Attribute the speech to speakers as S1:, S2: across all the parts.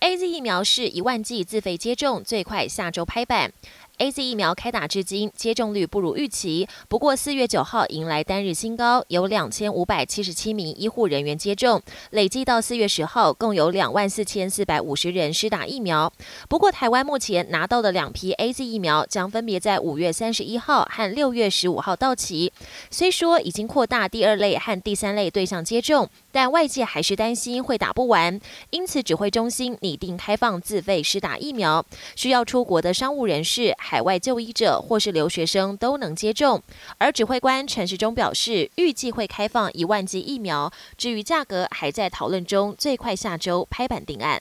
S1: A Z 疫苗是一万剂自费接种，最快下周拍板。A Z 疫苗开打至今，接种率不如预期。不过，四月九号迎来单日新高，有两千五百七十七名医护人员接种，累计到四月十号，共有两万四千四百五十人施打疫苗。不过，台湾目前拿到的两批 A Z 疫苗将分别在五月三十一号和六月十五号到期。虽说已经扩大第二类和第三类对象接种。但外界还是担心会打不完，因此指挥中心拟拟定开放自费施打疫苗，需要出国的商务人士、海外就医者或是留学生都能接种。而指挥官陈时中表示，预计会开放一万剂疫苗，至于价格还在讨论中，最快下周拍板定案。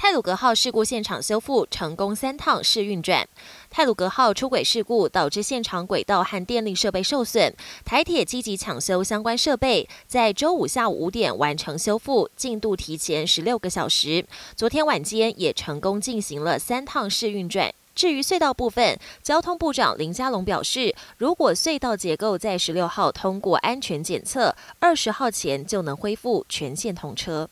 S1: 泰鲁格号事故现场修复成功三趟试运转。泰鲁格号出轨事故导致现场轨道和电力设备受损，台铁积极抢修相关设备，在周五下午五点完成修复，进度提前十六个小时。昨天晚间也成功进行了三趟试运转。至于隧道部分，交通部长林佳龙表示，如果隧道结构在十六号通过安全检测，二十号前就能恢复全线通车。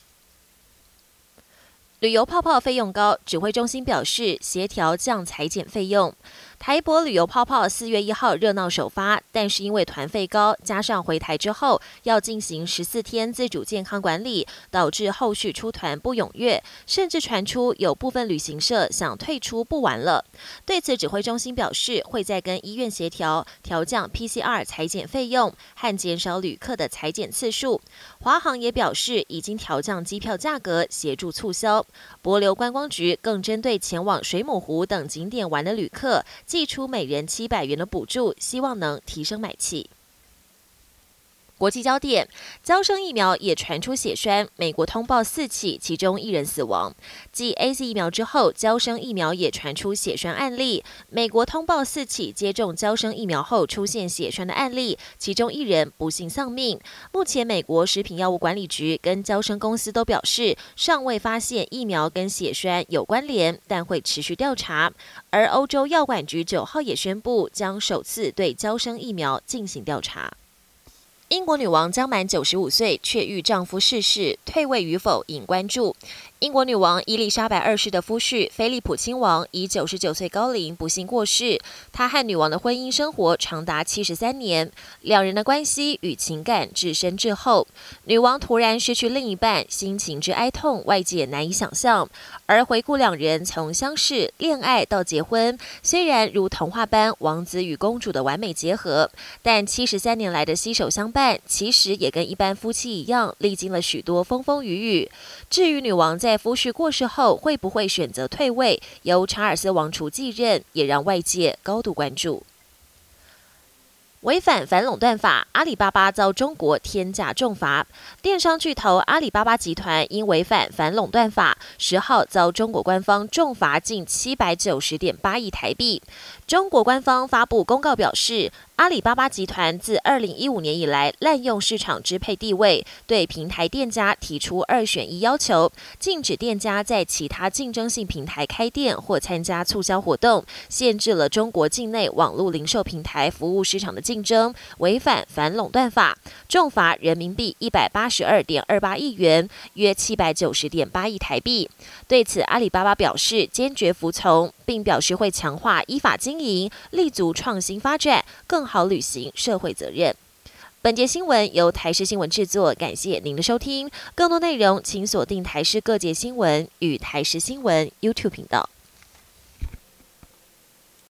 S1: 旅游泡泡费用高，指挥中心表示协调降裁减费用。台博旅游泡泡四月一号热闹首发，但是因为团费高，加上回台之后要进行十四天自主健康管理，导致后续出团不踊跃，甚至传出有部分旅行社想退出不玩了。对此，指挥中心表示会再跟医院协调调降 PCR 裁剪费用和减少旅客的裁剪次数。华航也表示已经调降机票价格，协助促销。博流观光局更针对前往水母湖等景点玩的旅客。寄出每人七百元的补助，希望能提升买气。国际焦点：交生疫苗也传出血栓，美国通报四起，其中一人死亡。继 A Z 疫苗之后，交生疫苗也传出血栓案例。美国通报四起接种交生疫苗后出现血栓的案例，其中一人不幸丧命。目前，美国食品药物管理局跟交生公司都表示，尚未发现疫苗跟血栓有关联，但会持续调查。而欧洲药管局九号也宣布，将首次对交生疫苗进行调查。英国女王将满九十五岁，却遇丈夫逝世，退位与否引关注。英国女王伊丽莎白二世的夫婿菲利普亲王以九十九岁高龄不幸过世。他和女王的婚姻生活长达七十三年，两人的关系与情感至深至厚。女王突然失去另一半，心情之哀痛，外界难以想象。而回顾两人从相识、恋爱到结婚，虽然如童话般王子与公主的完美结合，但七十三年来的携手相伴，其实也跟一般夫妻一样，历经了许多风风雨雨。至于女王在夫婿过世后会不会选择退位，由查尔斯王储继任，也让外界高度关注。违反反垄断法，阿里巴巴遭中国天价重罚。电商巨头阿里巴巴集团因违反反垄断法，十号遭中国官方重罚近七百九十点八亿台币。中国官方发布公告表示。阿里巴巴集团自二零一五年以来滥用市场支配地位，对平台店家提出二选一要求，禁止店家在其他竞争性平台开店或参加促销活动，限制了中国境内网络零售平台服务市场的竞争，违反反垄断法，重罚人民币一百八十二点二八亿元，约七百九十点八亿台币。对此，阿里巴巴表示坚决服从，并表示会强化依法经营，立足创新发展，更好履行社会责任。本节新闻由台视新闻制作，感谢您的收听。更多内容请锁定台视各界新闻与台视新闻 YouTube 频道。